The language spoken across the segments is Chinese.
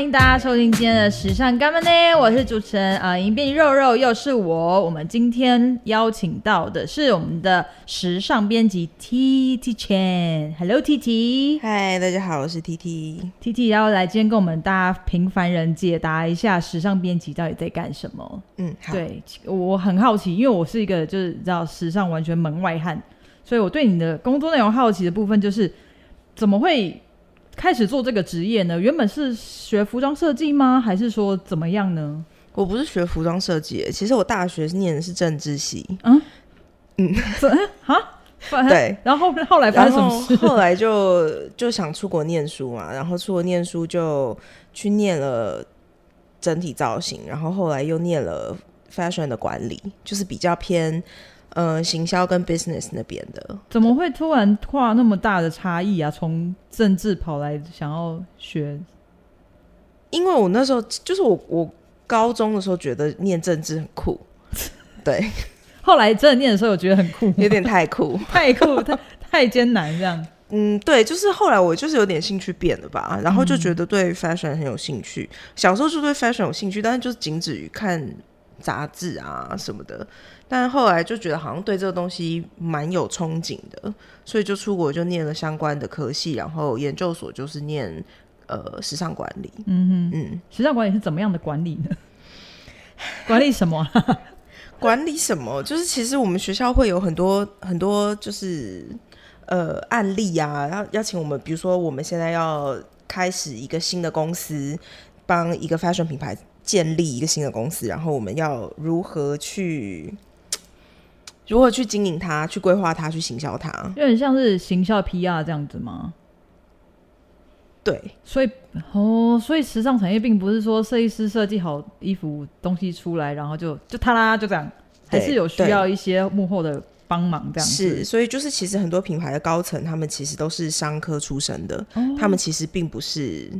欢迎大家收听今天的时尚干嘛呢？我是主持人啊，迎宾肉肉又是我。我们今天邀请到的是我们的时尚编辑 T T Chen。Hello T T，嗨，大家好，我是 T T。T T 要来今天跟我们大家平凡人解答一下时尚编辑到底在干什么。嗯，好。对，我很好奇，因为我是一个就是知道时尚完全门外汉，所以我对你的工作内容好奇的部分就是怎么会开始做这个职业呢？原本是学服装设计吗？还是说怎么样呢？我不是学服装设计，其实我大学念的是政治系。嗯嗯，啊，对。然后后来发生什么事？后来就就想出国念书嘛，然后出国念书就去念了整体造型，然后后来又念了 fashion 的管理，就是比较偏。呃，行销跟 business 那边的，怎么会突然跨那么大的差异啊？从政治跑来想要学，因为我那时候就是我，我高中的时候觉得念政治很酷，对。后来真的念的时候，我觉得很酷，有点太酷，太酷，太太艰难这样。嗯，对，就是后来我就是有点兴趣变了吧，然后就觉得对 fashion 很有兴趣。嗯、小时候就对 fashion 有兴趣，但是就是仅止于看杂志啊什么的。但后来就觉得好像对这个东西蛮有憧憬的，所以就出国就念了相关的科系，然后研究所就是念呃时尚管理。嗯哼嗯，时尚管理是怎么样的管理呢？管理什么？管理什么？就是其实我们学校会有很多很多就是呃案例啊，要邀请我们，比如说我们现在要开始一个新的公司，帮一个 fashion 品牌建立一个新的公司，然后我们要如何去。如何去经营它，去规划它，去行销它，有点像是行销 PR 这样子吗？对，所以哦，所以时尚产业并不是说设计师设计好衣服东西出来，然后就就他啦就这样，还是有需要一些幕后的帮忙这样子。是，所以就是其实很多品牌的高层，他们其实都是商科出身的，哦、他们其实并不是。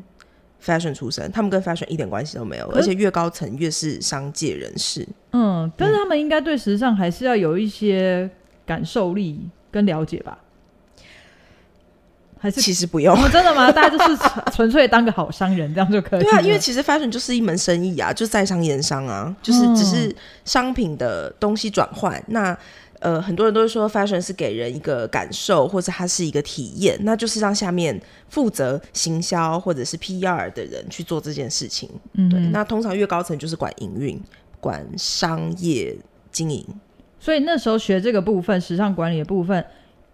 Fashion 出身，他们跟 fashion 一点关系都没有，而且越高层越是商界人士。嗯，但是他们应该对时尚还是要有一些感受力跟了解吧？还是其实不用？哦、真的吗？大家就是纯 粹当个好商人这样就可以？对啊，因为其实 fashion 就是一门生意啊，就是在商言商啊，就是只是商品的东西转换。嗯、那呃，很多人都会说，fashion 是给人一个感受，或者它是一个体验，那就是让下面负责行销或者是 PR 的人去做这件事情。嗯，对。那通常越高层就是管营运、管商业经营。所以那时候学这个部分，时尚管理的部分，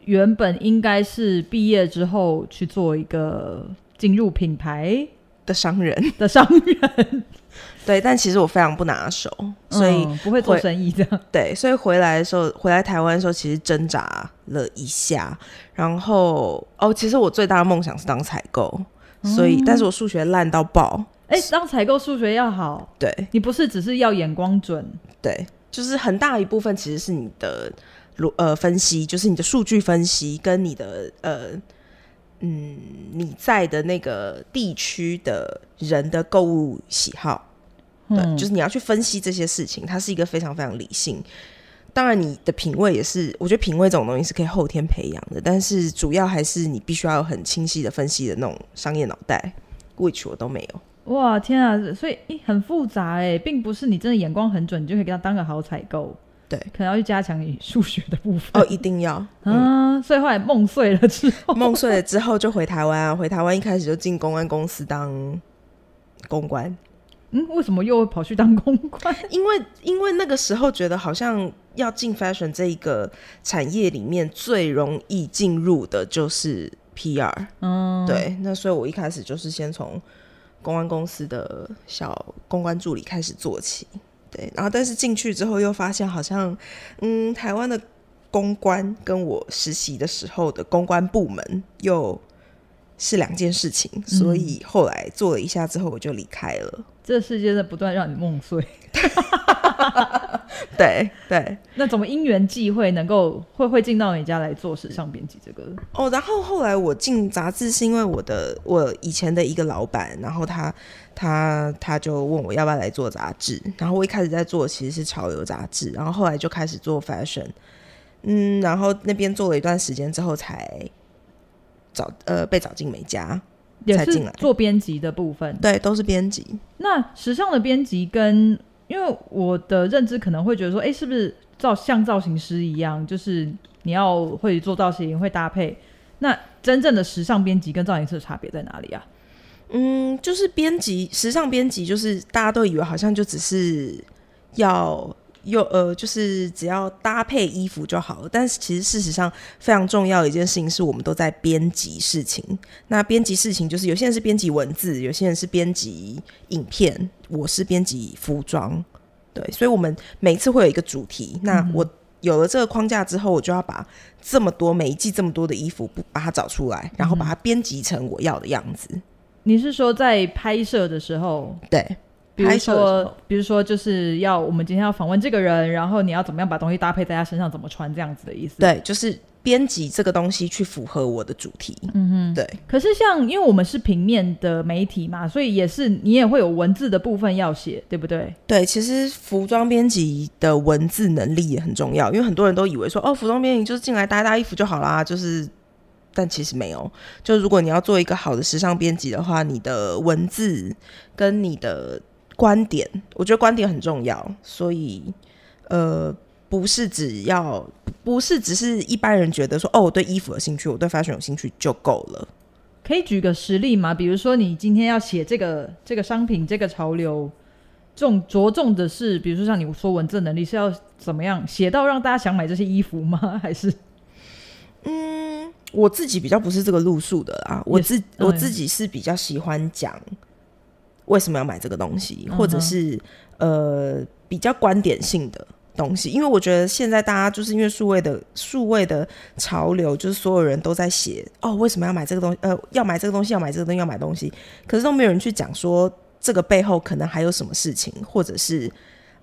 原本应该是毕业之后去做一个进入品牌的商人的商人。对，但其实我非常不拿手，所以、嗯、不会做生意这样。对，所以回来的时候，回来台湾的时候，其实挣扎了一下。然后哦，其实我最大的梦想是当采购，嗯、所以但是我数学烂到爆。哎，当采购数学要好，对，你不是只是要眼光准，对，就是很大一部分其实是你的逻呃分析，就是你的数据分析跟你的呃嗯你在的那个地区的人的购物喜好。对，就是你要去分析这些事情，它是一个非常非常理性。当然，你的品味也是，我觉得品味这种东西是可以后天培养的，但是主要还是你必须要有很清晰的分析的那种商业脑袋，which 我都没有。哇，天啊！所以很复杂哎，并不是你真的眼光很准，你就可以给他当个好采购。对，可能要去加强你数学的部分。哦，一定要。嗯，所以后来梦碎了之后，梦碎了之后就回台湾啊，回台湾一开始就进公关公司当公关。嗯，为什么又跑去当公关？因为因为那个时候觉得好像要进 fashion 这一个产业里面最容易进入的就是 PR。嗯，对，那所以我一开始就是先从公关公司的小公关助理开始做起。对，然后但是进去之后又发现好像，嗯，台湾的公关跟我实习的时候的公关部门又是两件事情，所以后来做了一下之后我就离开了。这世界在不断让你梦碎，对对。那怎么因缘际会能够会会进到你家来做时尚编辑这个？哦，然后后来我进杂志是因为我的我以前的一个老板，然后他他他就问我要不要来做杂志，然后我一开始在做其实是潮流杂志，然后后来就开始做 fashion，嗯，然后那边做了一段时间之后才找呃被找进美家。才进来做编辑的部分。对，都是编辑。那时尚的编辑跟，因为我的认知可能会觉得说，哎，是不是造像造型师一样，就是你要会做造型，会搭配。那真正的时尚编辑跟造型师的差别在哪里啊？嗯，就是编辑，时尚编辑就是大家都以为好像就只是要有呃，就是只要搭配衣服就好了。但是其实事实上非常重要的一件事情是我们都在编辑事情。那编辑事情就是有些人是编辑文字，有些人是编辑影片，我是编辑服装。对，所以我们每次会有一个主题。那我。有了这个框架之后，我就要把这么多每一季这么多的衣服不，把它找出来，然后把它编辑成我要的样子。嗯。你是说在拍摄的时候？对，比如说，比如说就是要我们今天要访问这个人，然后你要怎么样把东西搭配在他身上，怎么穿这样子的意思？对，就是。编辑这个东西去符合我的主题，嗯哼，对。可是像因为我们是平面的媒体嘛，所以也是你也会有文字的部分要写，对不对？对，其实服装编辑的文字能力也很重要，因为很多人都以为说哦，服装编辑就是进来搭搭衣服就好啦，就是，但其实没有。就如果你要做一个好的时尚编辑的话，你的文字跟你的观点，我觉得观点很重要，所以呃。不是只要，不是只是一般人觉得说，哦，我对衣服有兴趣，我对 fashion 有兴趣就够了。可以举个实例吗？比如说，你今天要写这个这个商品，这个潮流，重着重的是，比如说像你说文字能力是要怎么样写到让大家想买这些衣服吗？还是？嗯，我自己比较不是这个路数的啊。我自我自己是比较喜欢讲为什么要买这个东西，或者是呃比较观点性的。东西，因为我觉得现在大家就是因为数位的数位的潮流，就是所有人都在写哦，为什么要买这个东西？呃，要买这个东西，要买这个东西，要买东西，可是都没有人去讲说这个背后可能还有什么事情，或者是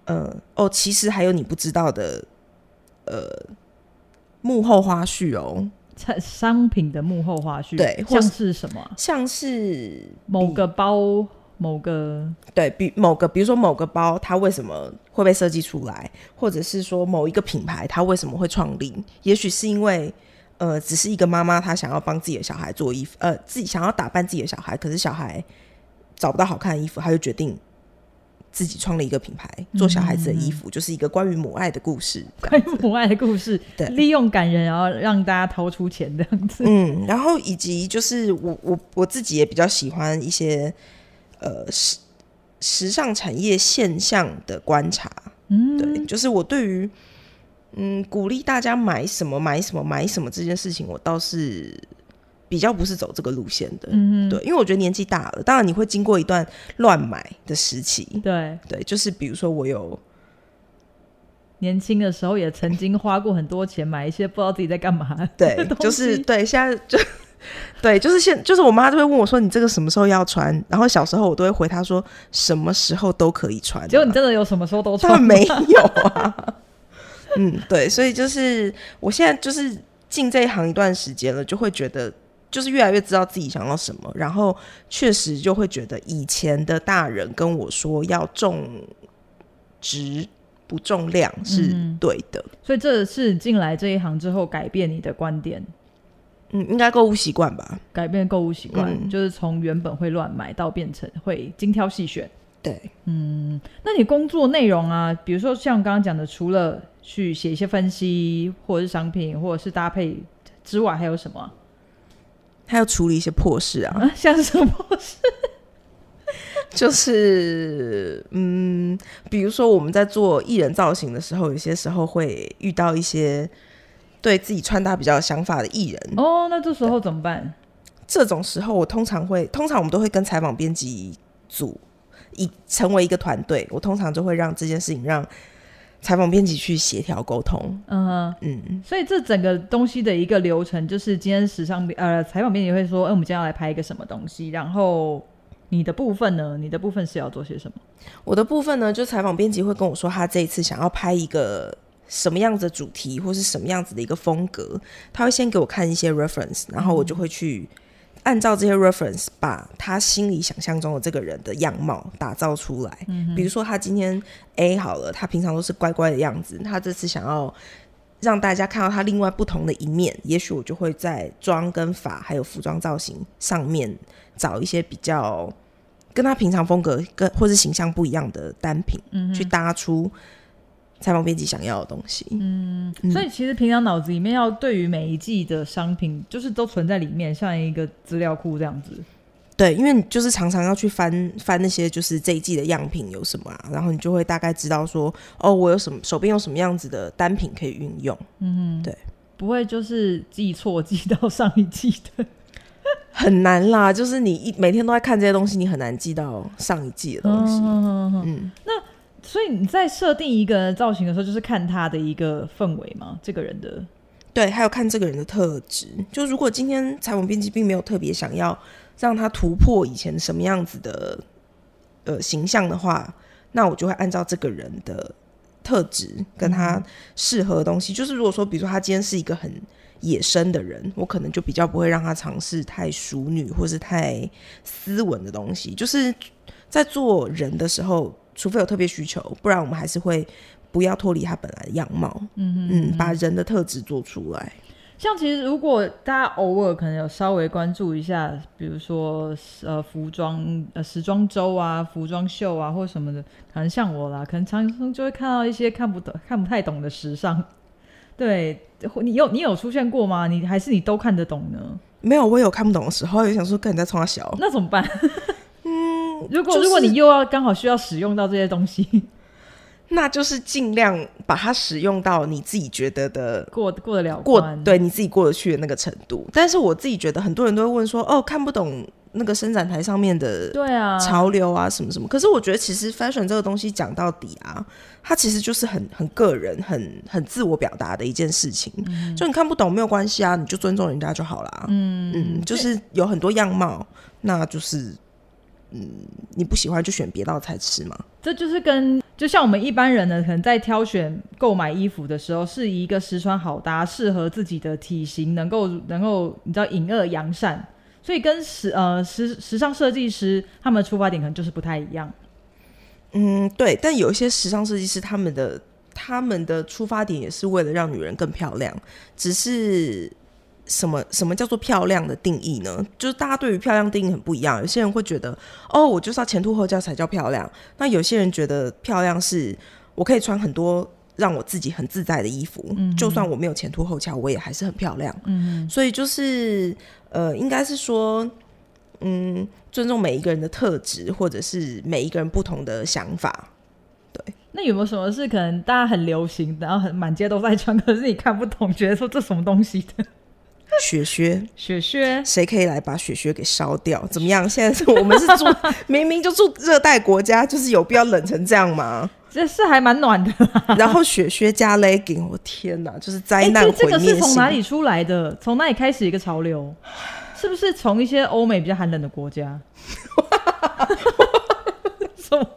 呃，哦，其实还有你不知道的呃幕后花絮哦，产商品的幕后花絮，对，像是什么？像是某个包。某个对比某个，比如说某个包，它为什么会被设计出来，或者是说某一个品牌，它为什么会创立？也许是因为，呃，只是一个妈妈，她想要帮自己的小孩做衣服，呃，自己想要打扮自己的小孩，可是小孩找不到好看的衣服，她就决定自己创了一个品牌，做小孩子的衣服，嗯、就是一个关于母爱的故事，关于母爱的故事，对，利用感人，然后让大家掏出钱这样子。嗯，然后以及就是我我我自己也比较喜欢一些。呃，时时尚产业现象的观察，嗯，对，就是我对于嗯鼓励大家买什么买什么买什么这件事情，我倒是比较不是走这个路线的，嗯，对，因为我觉得年纪大了，当然你会经过一段乱买的时期，对对，就是比如说我有年轻的时候也曾经花过很多钱买一些不知道自己在干嘛，对，就是对，现在就。对，就是现，就是我妈就会问我说：“你这个什么时候要穿？”然后小时候我都会回她说：“什么时候都可以穿。”结果你真的有什么时候都穿？没有啊。嗯，对，所以就是我现在就是进这一行一段时间了，就会觉得就是越来越知道自己想要什么，然后确实就会觉得以前的大人跟我说要重质不重量是对的，嗯，所以这是进来这一行之后改变你的观点。嗯，应该购物习惯吧？改变购物习惯，嗯，就是从原本会乱买到变成会精挑细选。对，嗯，那你工作内容啊，比如说像刚刚讲的，除了去写一些分析，或者是商品，或者是搭配之外，还有什么？还要处理一些破事啊？啊像什么破事？就是嗯，比如说我们在做艺人造型的时候，有些时候会遇到一些。对自己穿搭比较有想法的艺人哦，那这时候怎么办？这种时候，我通常会，通常我们都会跟采访编辑组一成为一个团队。我通常就会让这件事情让采访编辑去协调沟通。嗯哼嗯，所以这整个东西的一个流程，就是今天时尚呃采访编辑会说，哎，我们今天要来拍一个什么东西，然后你的部分呢？你的部分是要做些什么？我的部分呢，就采访编辑会跟我说，他这一次想要拍一个。什么样子的主题，或是什么样子的一个风格，他会先给我看一些 reference，然后我就会去按照这些 reference，把他心里想象中的这个人的样貌打造出来。嗯、比如说他今天 A 好了，他平常都是乖乖的样子，他这次想要让大家看到他另外不同的一面，也许我就会在妆跟发还有服装造型上面找一些比较跟他平常风格跟或是形象不一样的单品，嗯，去搭出采访编辑想要的东西。嗯，所以其实平常脑子里面要对于每一季的商品，就是都存在里面，像一个资料库这样子。对，因为你就是常常要去翻翻那些就是这一季的样品有什么啊，然后你就会大概知道说，哦，我有什么手边有什么样子的单品可以运用。嗯，对，不会就是记错记到上一季的，很难啦。就是你一每天都在看这些东西，你很难记到上一季的东西。嗯，嗯，那所以你在设定一个造型的时候，就是看他的一个氛围吗？这个人的，对，还有看这个人的特质。就如果今天采访编辑并没有特别想要。让他突破以前什么样子的呃形象的话，那我就会按照这个人的特质跟他适合的东西。嗯、就是如果说，比如说他今天是一个很野生的人，我可能就比较不会让他尝试太淑女或是太斯文的东西。就是在做人的时候，除非有特别需求，不然我们还是会不要脱离他本来的样貌。嗯哼嗯，把人的特质做出来。像其实，如果大家偶尔可能有稍微关注一下，比如说呃服装呃时装周啊、服装秀啊或什么的，可能像我啦，可能常常就会看到一些看不懂、看不太懂的时尚。对，你有你有出现过吗？你还是你都看得懂呢？没有，我有看不懂的时候，也想说跟人家冲他小，那怎么办？嗯，如果、就是、如果你又要刚好需要使用到这些东西。那就是尽量把它使用到你自己觉得的过过得了过对你自己过得去的那个程度。但是我自己觉得很多人都会问说，哦，看不懂那个伸展台上面的对啊潮流啊什么什么。可是我觉得其实 fashion 这个东西讲到底啊，它其实就是很很个人、很很自我表达的一件事情。嗯、就你看不懂没有关系啊，你就尊重人家就好啦。嗯嗯，就是有很多样貌，那就是。嗯，你不喜欢就选别道菜吃嘛。这就是跟就像我们一般人呢，可能在挑选购买衣服的时候，是一个实穿好搭、适合自己的体型，能够能够你知道隐恶扬善。所以跟时呃时时尚设计师他们的出发点可能就是不太一样。嗯，对。但有一些时尚设计师他们的他们的出发点也是为了让女人更漂亮，只是。什么什么叫做漂亮的定义呢？就是大家对于漂亮定义很不一样。有些人会觉得，哦，我就是要前凸后翘才叫漂亮。那有些人觉得漂亮是我可以穿很多让我自己很自在的衣服，嗯、就算我没有前凸后翘，我也还是很漂亮。嗯，所以就是呃，应该是说，嗯，尊重每一个人的特质，或者是每一个人不同的想法。对，那有没有什么是可能大家很流行，然后很满街都在穿，可是你看不懂，觉得说这什么东西的？雪靴，雪靴，谁可以来把雪靴给烧掉？怎么样？现在我们是住，明明就住热带国家，就是有必要冷成这样吗？这是还蛮暖的。然后雪靴加 legging，我天哪，就是灾难毁灭性。这个是从哪里出来的？从哪里开始一个潮流？是不是从一些欧美比较寒冷的国家？什么？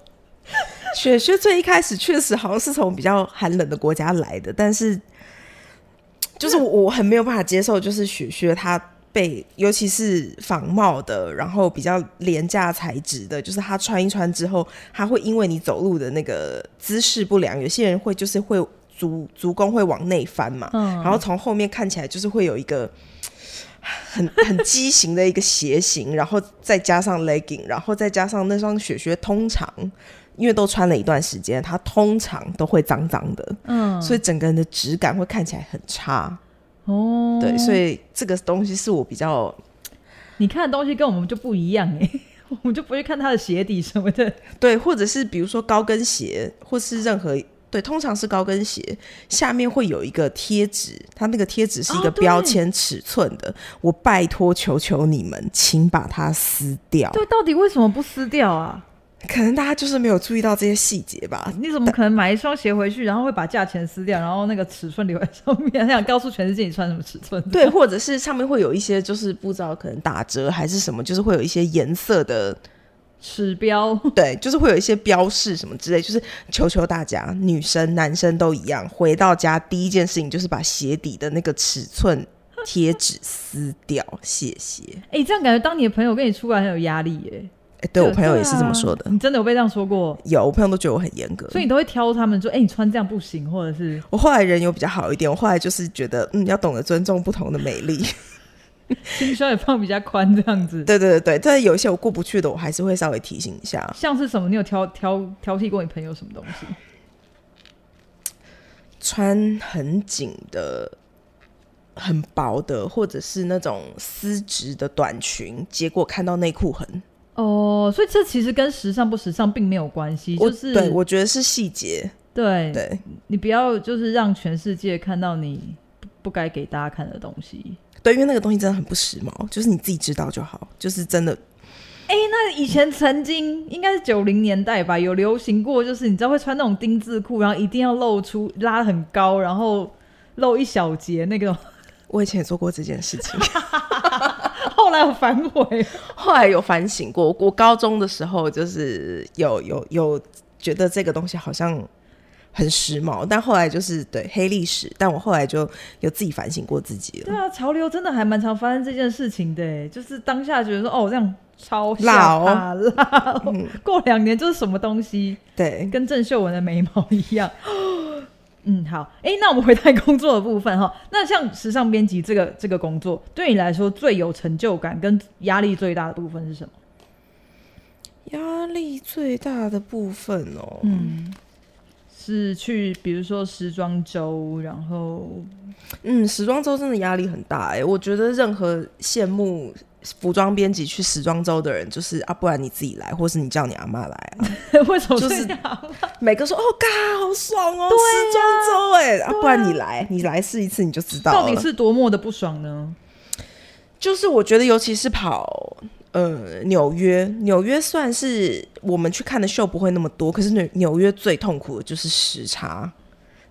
雪靴最一开始确实好像是从比较寒冷的国家来的，但是。就是我很没有办法接受，就是雪靴它被，尤其是仿冒的，然后比较廉价材质的，就是它穿一穿之后，它会因为你走路的那个姿势不良，有些人会就是会足足弓会往内翻嘛，嗯，然后从后面看起来就是会有一个很很 畸形的一个鞋型，然后再加上 legging，然后再加上那双雪靴，通常。因为都穿了一段时间，它通常都会脏脏的，嗯，所以整个人的质感会看起来很差。哦，对，所以这个东西是我比较，你看的东西跟我们就不一样哎，我们就不会看它的鞋底什么的，对，或者是比如说高跟鞋，或是任何对，通常是高跟鞋下面会有一个贴纸，它那个贴纸是一个标签尺寸的，哦、我拜托求求你们，请把它撕掉。对，到底为什么不撕掉啊？可能大家就是没有注意到这些细节吧？你怎么可能买一双鞋回去，然后会把价钱撕掉，然后那个尺寸留在上面，想告诉全世界你穿什么尺寸？对，或者是上面会有一些，就是不知道可能打折还是什么，就是会有一些颜色的尺标，对，就是会有一些标示什么之类。就是求求大家，女生男生都一样，回到家第一件事情就是把鞋底的那个尺寸贴纸撕掉，谢谢。哎、欸，这样感觉当你的朋友跟你出来很有压力耶。欸、对我朋友也是这么说的。啊、你真的有被这样说过？有，我朋友都觉得我很严格，所以你都会挑他们说：“哎、欸，你穿这样不行。”或者是我后来人有比较好一点，我后来就是觉得，嗯，要懂得尊重不同的美丽，心胸也放比较宽，这样子。对对对对，但有一些我过不去的，我还是会稍微提醒一下。像是什么？你有挑挑挑剔过你朋友什么东西？穿很紧的。很薄的，或者是那种丝质的短裙，结果看到内裤痕。哦，所以这其实跟时尚不时尚并没有关系，就是对，我觉得是细节。对对，你不要就是让全世界看到你不该给大家看的东西。对，因为那个东西真的很不时髦，就是你自己知道就好，就是真的。哎、欸，那以前曾经应该是九零年代吧，有流行过，就是你知道会穿那种丁字裤，然后一定要露出拉很高，然后露一小截那个。我以前也做过这件事情，后来有反悔，后来有反省过。我高中的时候就是有有有觉得这个东西好像很时髦，但后来就是对黑历史。但我后来就有自己反省过自己了。对啊，潮流真的还蛮常发生这件事情的，就是当下觉得说哦这样超老辣，过两年就是什么东西，对，跟郑秀文的眉毛一样。嗯，好，哎、欸，那我们回到工作的部分哈。那像时尚编辑这个这个工作，对你来说最有成就感跟压力最大的部分是什么？压力最大的部分哦，嗯，是去比如说时装周，然后，嗯，时装周真的压力很大哎。我觉得任何羡慕。服装编辑去时装周的人，就是啊，不然你自己来，或是你叫你阿妈来啊？为什么就是每个说哦，嘎，好爽哦，时装周哎，啊，不然你来，你来试一次你就知道，到底是多么的不爽呢？就是我觉得，尤其是跑呃纽约，纽约算是我们去看的秀不会那么多，可是纽纽约最痛苦的就是时差。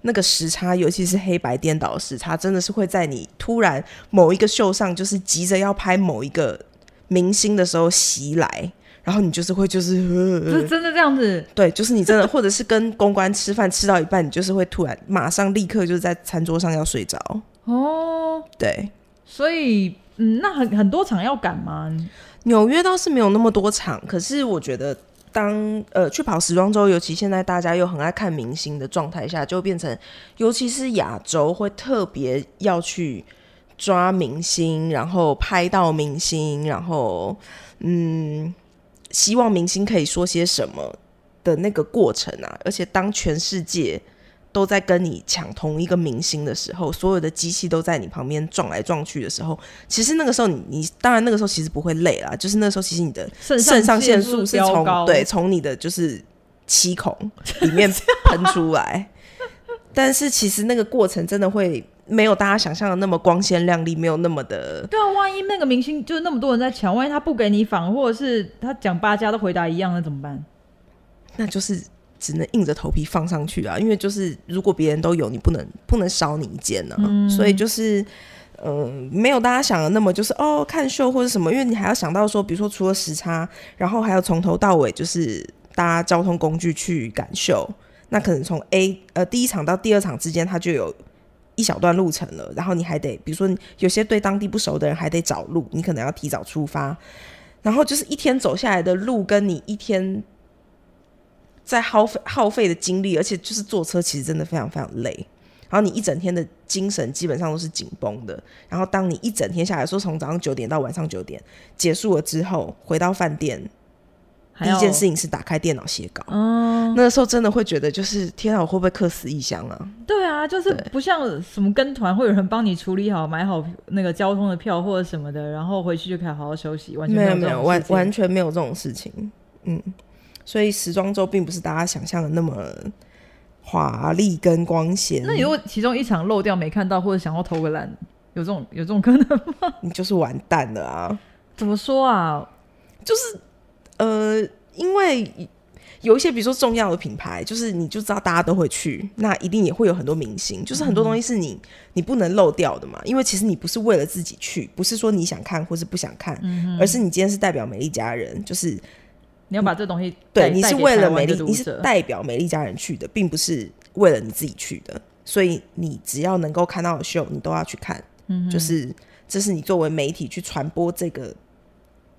那个时差，尤其是黑白颠倒的时差，真的是会在你突然某一个秀上，就是急着要拍某一个明星的时候袭来，然后你就是会就是，是真的这样子？对，就是你真的，或者是跟公关吃饭吃到一半，你就是会突然马上立刻就是在餐桌上要睡着。哦，对，所以嗯，那很很多场要赶吗？纽约倒是没有那么多场，可是我觉得。当呃去跑时装周，尤其现在大家又很爱看明星的状态下，就变成，尤其是亚洲会特别要去抓明星，然后拍到明星，然后嗯，希望明星可以说些什么的那个过程啊，而且当全世界。都在跟你抢同一个明星的时候，所有的机器都在你旁边撞来撞去的时候，其实那个时候你你当然那个时候其实不会累啦，就是那时候其实你的肾上腺素是从对从你的就是七孔里面喷出来，但是其实那个过程真的会没有大家想象的那么光鲜亮丽，没有那么的。对啊，万一那个明星就是那么多人在抢，万一他不给你访，或者是他讲八家都回答一样，那怎么办？那就是。只能硬着头皮放上去啊，因为就是如果别人都有，你不能不能少你一件呢、啊嗯。所以就是，嗯、呃，没有大家想的那么就是哦，看秀或者什么，因为你还要想到说，比如说除了时差，然后还要从头到尾就是搭交通工具去赶秀，那可能从 A 呃第一场到第二场之间，它就有一小段路程了，然后你还得，比如说有些对当地不熟的人还得找路，你可能要提早出发，然后就是一天走下来的路，跟你一天。在耗费耗费的精力，而且就是坐车，其实真的非常非常累。然后你一整天的精神基本上都是紧绷的。然后当你一整天下来，说从早上九点到晚上九点结束了之后，回到饭店，第一件事情是打开电脑写稿。哦，那个时候真的会觉得，就是天啊，我会不会客死异乡啊？对啊，就是不像什么跟团会有人帮你处理好、买好那个交通的票或者什么的，然后回去就可以好好休息。完全没有，没有完完全没有这种事情。嗯。所以时装周并不是大家想象的那么华丽跟光鲜。那如果其中一场漏掉没看到，或者想要偷个懒，有这种有这种可能吗？你 就是完蛋了啊！怎么说啊？就是呃，因为有一些比如说重要的品牌，就是你就知道大家都会去，那一定也会有很多明星，就是很多东西是你你不能漏掉的嘛。因为其实你不是为了自己去，不是说你想看或是不想看，嗯、而是你今天是代表美丽家人，就是。你要把这东西对，你是为了美丽，你是代表美丽家人去的，并不是为了你自己去的。所以你只要能够看到的秀，你都要去看。嗯，就是这是你作为媒体去传播这个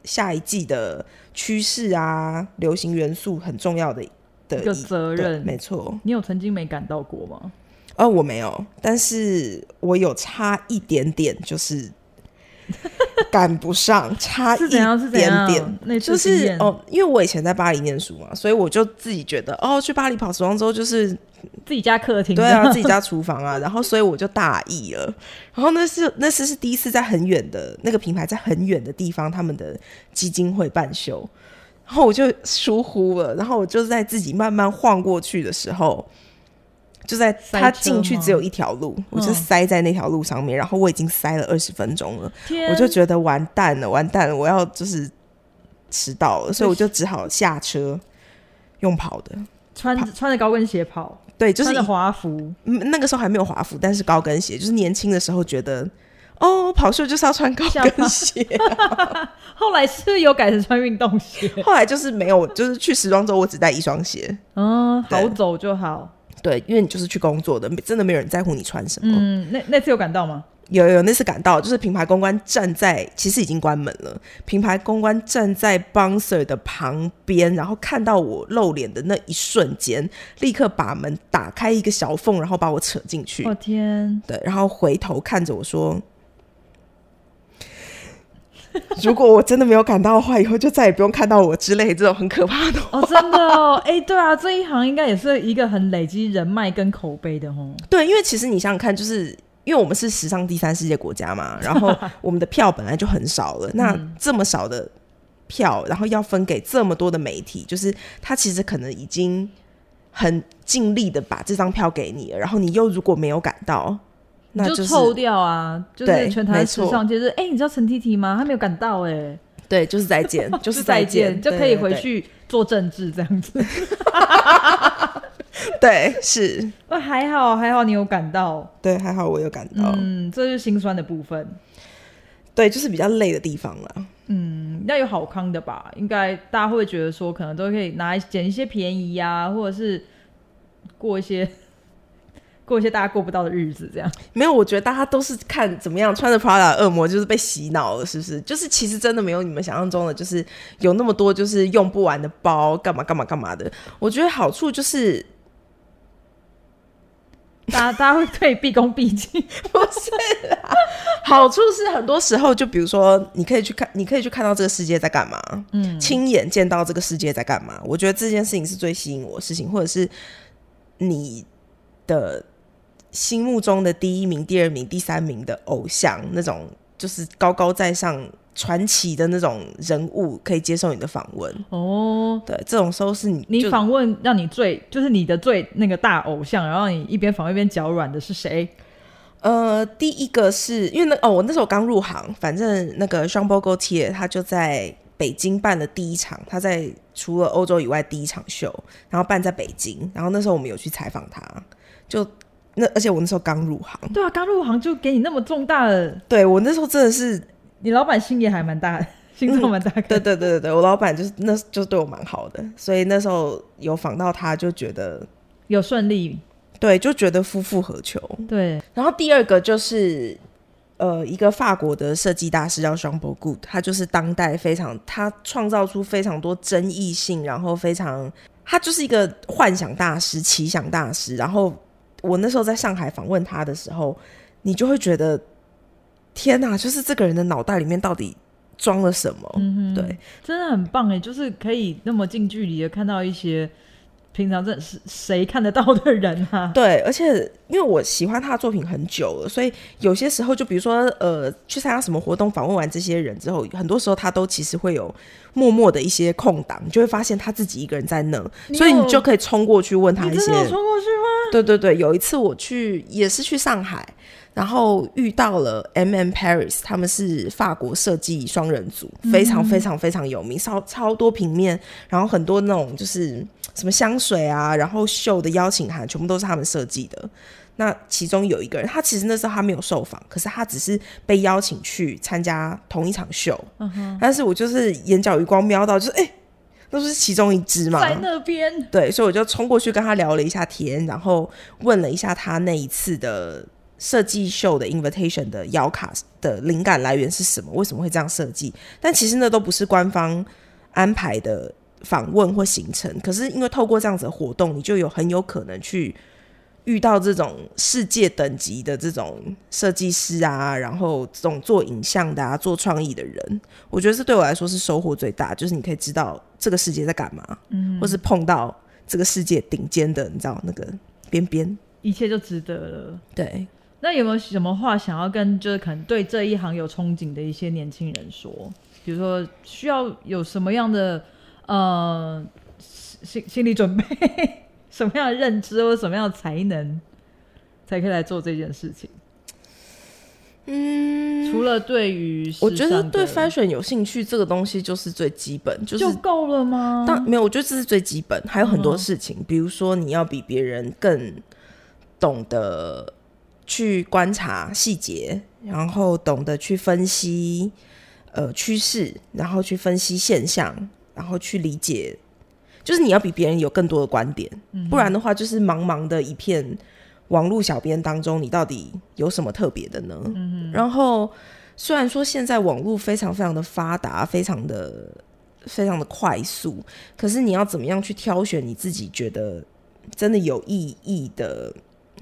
下一季的趋势啊、流行元素很重要的的一个责任。没错，你有曾经没感到过吗？哦，我没有，但是我有差一点点，就是。赶不上，差一点点，那就是哦，因为我以前在巴黎念书嘛，所以我就自己觉得，哦，去巴黎跑时装周就是自己家客厅，对啊，自己家厨房啊，然后所以我就大意了。然后那是那次是第一次在很远的那个品牌，在很远的地方，他们的基金会办秀，然后我就疏忽了，然后我就在自己慢慢晃过去的时候。就在他进去只有一条路，我就塞在那条路上面，然后我已经塞了二十分钟了，我就觉得完蛋了，完蛋了，我要就是迟到了，所以我就只好下车用跑的，穿穿着高跟鞋跑，对，就是华服，那个时候还没有华服，但是高跟鞋，就是年轻的时候觉得哦，跑秀就是要穿高跟鞋。啊，后来是有改成穿运动鞋，后来就是没有，就是去时装周我只带一双鞋，嗯，好走就好。对，因为你就是去工作的，真的没有人在乎你穿什么。嗯，那那次有赶到吗？有有，那次赶到，就是品牌公关站在，其实已经关门了。品牌公关站在 bouncer 的旁边，然后看到我露脸的那一瞬间，立刻把门打开一个小缝，然后把我扯进去。我、哦、天！对，然后回头看着我说。如果我真的没有赶到的话，以后就再也不用看到我之类这种很可怕的。哦，真的哦，哎、欸，对啊，这一行应该也是一个很累积人脉跟口碑的哦。对，因为其实你想想看，就是因为我们是时尚第三世界国家嘛，然后我们的票本来就很少了，那这么少的票，然后要分给这么多的媒体，就是他其实可能已经很尽力的把这张票给你了，然后你又如果没有赶到。那就臭掉啊！就是全台时尚界，就是哎，你知道陈 T T 吗？他没有赶到哎、欸。对，就是再见，就是再见，就可以回去做政治这样子。对，是。那 还好，还好你有赶到。对，还好我有赶到。嗯，这是心酸的部分。对，就是比较累的地方了。嗯，要有好康的吧？应该大家会觉得说，可能都可以拿捡一些便宜呀、啊，或者是过一些。过一些大家过不到的日子，这样没有。我觉得大家都是看怎么样穿着 Prada 恶魔，就是被洗脑了，是不是？就是其实真的没有你们想象中的，就是有那么多就是用不完的包，干嘛干嘛干嘛的。我觉得好处就是，大家大家会可以毕恭毕敬，不是啊？好处是很多时候，就比如说，你可以去看，你可以去看到这个世界在干嘛，嗯，亲眼见到这个世界在干嘛。我觉得这件事情是最吸引我的事情，或者是你的。心目中的第一名、第二名、第三名的偶像，那种就是高高在上、传奇的那种人物，可以接受你的访问哦。对，这种时候是你你访问让你最就是你的最那个大偶像，然后你一边访问一边脚软的是谁？呃，第一个是因为那哦，我那时候刚入行，反正那个双胞 GoT，他就在北京办的第一场，他在除了欧洲以外第一场秀，然后办在北京，然后那时候我们有去采访他，就。那而且我那时候刚入行，对啊，刚入行就给你那么重大的，对我那时候真的是，你老板心也还 蛮大的，心脏蛮大。对对对对对，我老板就是那就对我蛮好的，所以那时候有访到他就觉得有顺利，对，就觉得夫复何求。对，然后第二个就是呃，一个法国的设计大师叫 Jean Paul Goude，他就是当代非常，他创造出非常多争议性，然后非常，他就是一个幻想大师、奇想大师，然后。我那时候在上海访问他的时候，你就会觉得天哪，就是这个人的脑袋里面到底装了什么？嗯、对，真的很棒哎，就是可以那么近距离的看到一些平常这是谁看得到的人啊。对，而且因为我喜欢他的作品很久了，所以有些时候就比如说呃，去参加什么活动，访问完这些人之后，很多时候他都其实会有默默的一些空档，你就会发现他自己一个人在那，所以你就可以冲过去问他一些。冲过去吗？对对对，有一次我去也是去上海，然后遇到了 MM Paris，他们是法国设计双人组，非常非常非常有名，超超多平面，然后很多那种就是什么香水啊，然后秀的邀请函全部都是他们设计的。那其中有一个人，他其实那时候他没有受访，可是他只是被邀请去参加同一场秀。嗯哼，但是我就是眼角余光瞄到，就是哎。欸都是其中一只嘛，在那边。对，所以我就冲过去跟他聊了一下天，然后问了一下他那一次的设计秀的 invitation 的邀卡的灵感来源是什么？为什么会这样设计？但其实那都不是官方安排的访问或行程。可是因为透过这样子的活动，你就有很有可能去遇到这种世界等级的这种设计师啊，然后这种做影像的啊、做创意的人。我觉得这对我来说是收获最大，就是你可以知道这个世界在干嘛，嗯，或是碰到这个世界顶尖的，你知道那个边边，一切就值得了。对。那有没有什么话想要跟就是可能对这一行有憧憬的一些年轻人说？比如说需要有什么样的呃心心理准备，什么样的认知或什么样的才能，才可以来做这件事情？嗯，除了对于我觉得对 fashion 有兴趣这个东西就是最基本，就是就够了吗？但没有，我觉得这是最基本，还有很多事情，嗯、比如说你要比别人更懂得。去观察细节，然后懂得去分析呃趋势，然后去分析现象，然后去理解，就是你要比别人有更多的观点，嗯、不然的话就是茫茫的一片网络小编当中，你到底有什么特别的呢？嗯、然后虽然说现在网络非常非常的发达，非常的非常的快速，可是你要怎么样去挑选你自己觉得真的有意义的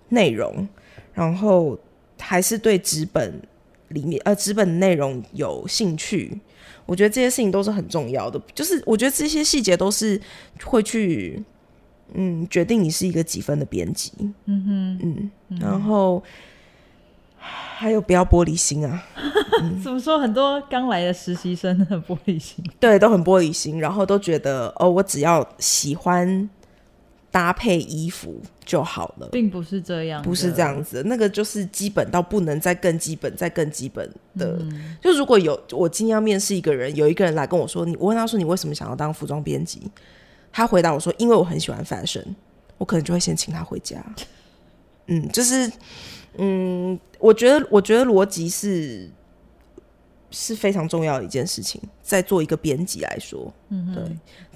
内容？然后还是对纸本里面呃纸本内容有兴趣，我觉得这些事情都是很重要的。就是我觉得这些细节都是会去嗯决定你是一个几分的编辑。嗯哼嗯，然后还有不要玻璃心啊。嗯、怎么说？很多刚来的实习生很玻璃心，对，都很玻璃心，然后都觉得哦，我只要喜欢。搭配衣服就好了，并不是这样，不是这样子。那个就是基本到不能再更基本，再更基本的。嗯、就如果有我今天要面试一个人，有一个人来跟我说，你我问他说你为什么想要当服装编辑？他回答我说，因为我很喜欢 fashion。我可能就会先请他回家。嗯，就是嗯，我觉得我觉得逻辑是是非常重要的一件事情，在做一个编辑来说，嗯哼，对。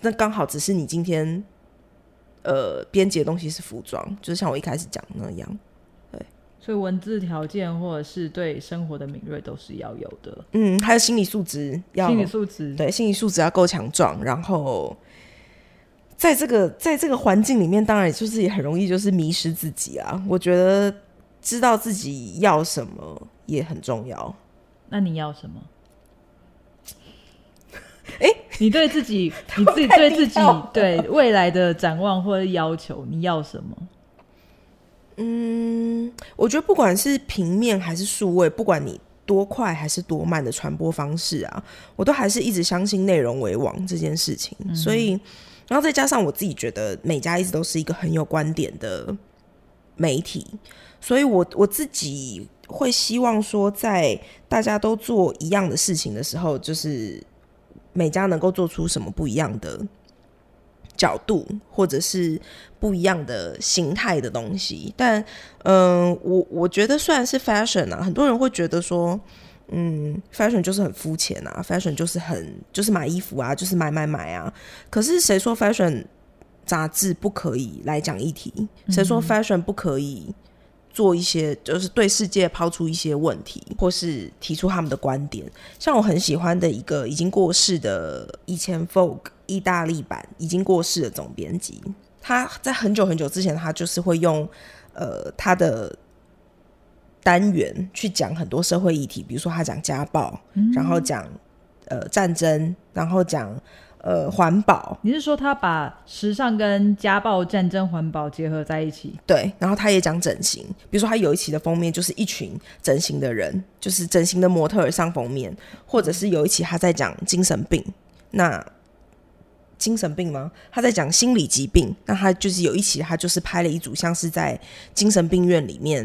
那刚好只是你今天。呃，编辑的东西是服装，就是像我一开始讲的那样，对。所以文字条件或者是对生活的敏锐都是要有的。嗯，还有心理素质要，心理素质对，心理素质要够强壮。然后，在这个在这个环境里面，当然就是也很容易就是迷失自己啊。我觉得知道自己要什么也很重要。那你要什么？哎，欸、你对自己，你自己对自己对未来的展望或者要求，你要什么？嗯，我觉得不管是平面还是数位，不管你多快还是多慢的传播方式啊，我都还是一直相信内容为王这件事情。嗯、所以，然后再加上我自己觉得每家一直都是一个很有观点的媒体，所以我我自己会希望说，在大家都做一样的事情的时候，就是。美嘉能够做出什么不一样的角度，或者是不一样的形态的东西？但，嗯、呃，我我觉得虽然是 fashion 啊，很多人会觉得说，嗯，fashion 就是很肤浅啊，fashion 就是很就是买衣服啊，就是买买买啊。可是谁说 fashion 杂志不可以来讲议题？谁说 fashion 不可以？做一些就是对世界抛出一些问题，或是提出他们的观点。像我很喜欢的一个已经过世的以前 Vogue 意大利版已经过世的总编辑，他在很久很久之前，他就是会用呃他的单元去讲很多社会议题，比如说他讲家暴，嗯、然后讲呃战争，然后讲。呃，环保，你是说他把时尚跟家暴、战争、环保结合在一起？对，然后他也讲整形，比如说他有一期的封面就是一群整形的人，就是整形的模特儿上封面，或者是有一期他在讲精神病，那精神病吗？他在讲心理疾病，那他就是有一期他就是拍了一组像是在精神病院里面，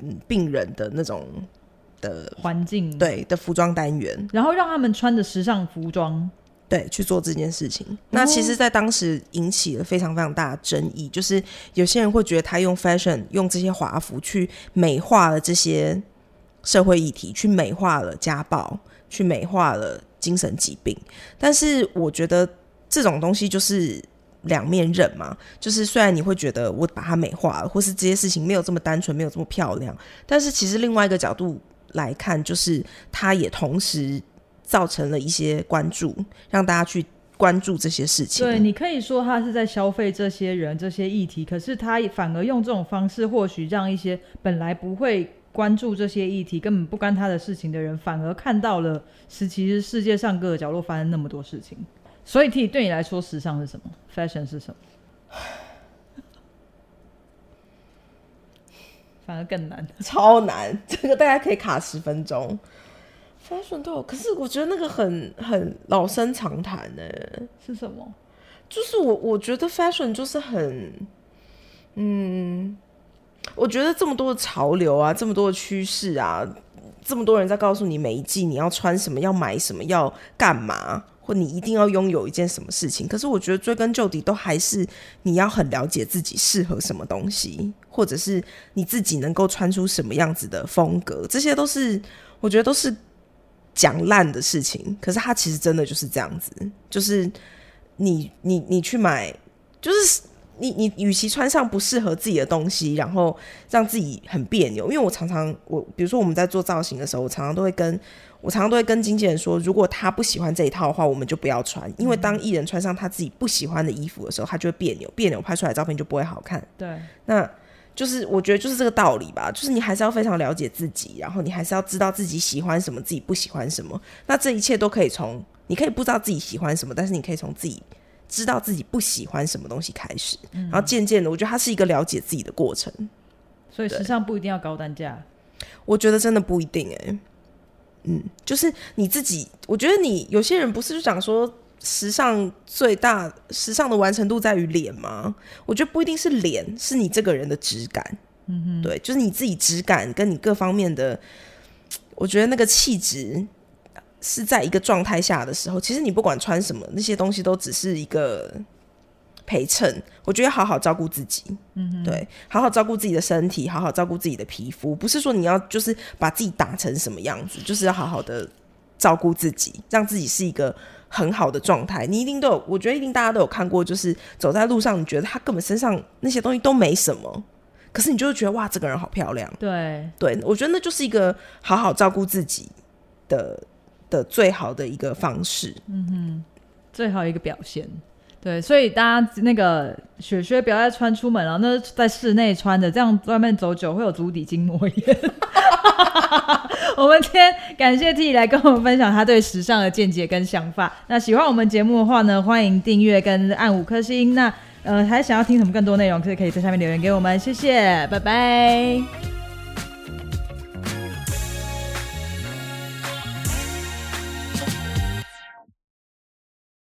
嗯，病人的那种的环境，对的服装单元，然后让他们穿着时尚服装。对，去做这件事情。那其实，在当时引起了非常非常大的争议，就是有些人会觉得他用 fashion 用这些华服去美化了这些社会议题，去美化了家暴，去美化了精神疾病。但是，我觉得这种东西就是两面刃嘛。就是虽然你会觉得我把它美化了，或是这些事情没有这么单纯，没有这么漂亮，但是其实另外一个角度来看，就是它也同时造成了一些关注，让大家去关注这些事情。对，你可以说他是在消费这些人、这些议题，可是他反而用这种方式，或许让一些本来不会。关注这些议题根本不干他的事情的人，反而看到了是其实世界上各个角落发生那么多事情。所以，T 对你来说，时尚是什么？Fashion 是什么？反而更难，超难。这个大家可以卡十分钟。Fashion 都有，可是我觉得那个很很老生常谈呢。是什么？就是我我觉得 Fashion 就是很，嗯。我觉得这么多的潮流啊，这么多的趋势啊，这么多人在告诉你每一季你要穿什么，要买什么，要干嘛，或你一定要拥有一件什么事情。可是我觉得追根究底，都还是你要很了解自己适合什么东西，或者是你自己能够穿出什么样子的风格。这些都是我觉得都是讲烂的事情。可是它其实真的就是这样子，就是你你你去买，就是。你你与其穿上不适合自己的东西，然后让自己很别扭，因为我常常我比如说我们在做造型的时候，我常常都会跟我常常都会跟经纪人说，如果他不喜欢这一套的话，我们就不要穿，因为当艺人穿上他自己不喜欢的衣服的时候，他就会别扭，别扭拍出来的照片就不会好看。对，那就是我觉得就是这个道理吧，就是你还是要非常了解自己，然后你还是要知道自己喜欢什么，自己不喜欢什么，那这一切都可以从你可以不知道自己喜欢什么，但是你可以从自己。知道自己不喜欢什么东西开始，嗯、然后渐渐的，我觉得它是一个了解自己的过程。所以时尚不一定要高单价，我觉得真的不一定哎、欸。嗯，就是你自己，我觉得你有些人不是就讲说时尚最大时尚的完成度在于脸吗？我觉得不一定是脸，是你这个人的质感。嗯哼，对，就是你自己质感跟你各方面的，我觉得那个气质。是在一个状态下的时候，其实你不管穿什么，那些东西都只是一个陪衬。我觉得好好照顾自己，嗯，对，好好照顾自己的身体，好好照顾自己的皮肤，不是说你要就是把自己打成什么样子，就是要好好的照顾自己，让自己是一个很好的状态。你一定都有，我觉得一定大家都有看过，就是走在路上，你觉得他根本身上那些东西都没什么，可是你就会觉得哇，这个人好漂亮。对，对，我觉得那就是一个好好照顾自己的。的最好的一个方式，嗯哼，最好一个表现，对，所以大家那个雪靴不要再穿出门了，那在室内穿的，这样外面走久会有足底筋膜炎。我们今天感谢 T 来跟我们分享他对时尚的见解跟想法。那喜欢我们节目的话呢，欢迎订阅跟按五颗星。那呃，还想要听什么更多内容，可以可以在下面留言给我们，谢谢，拜拜。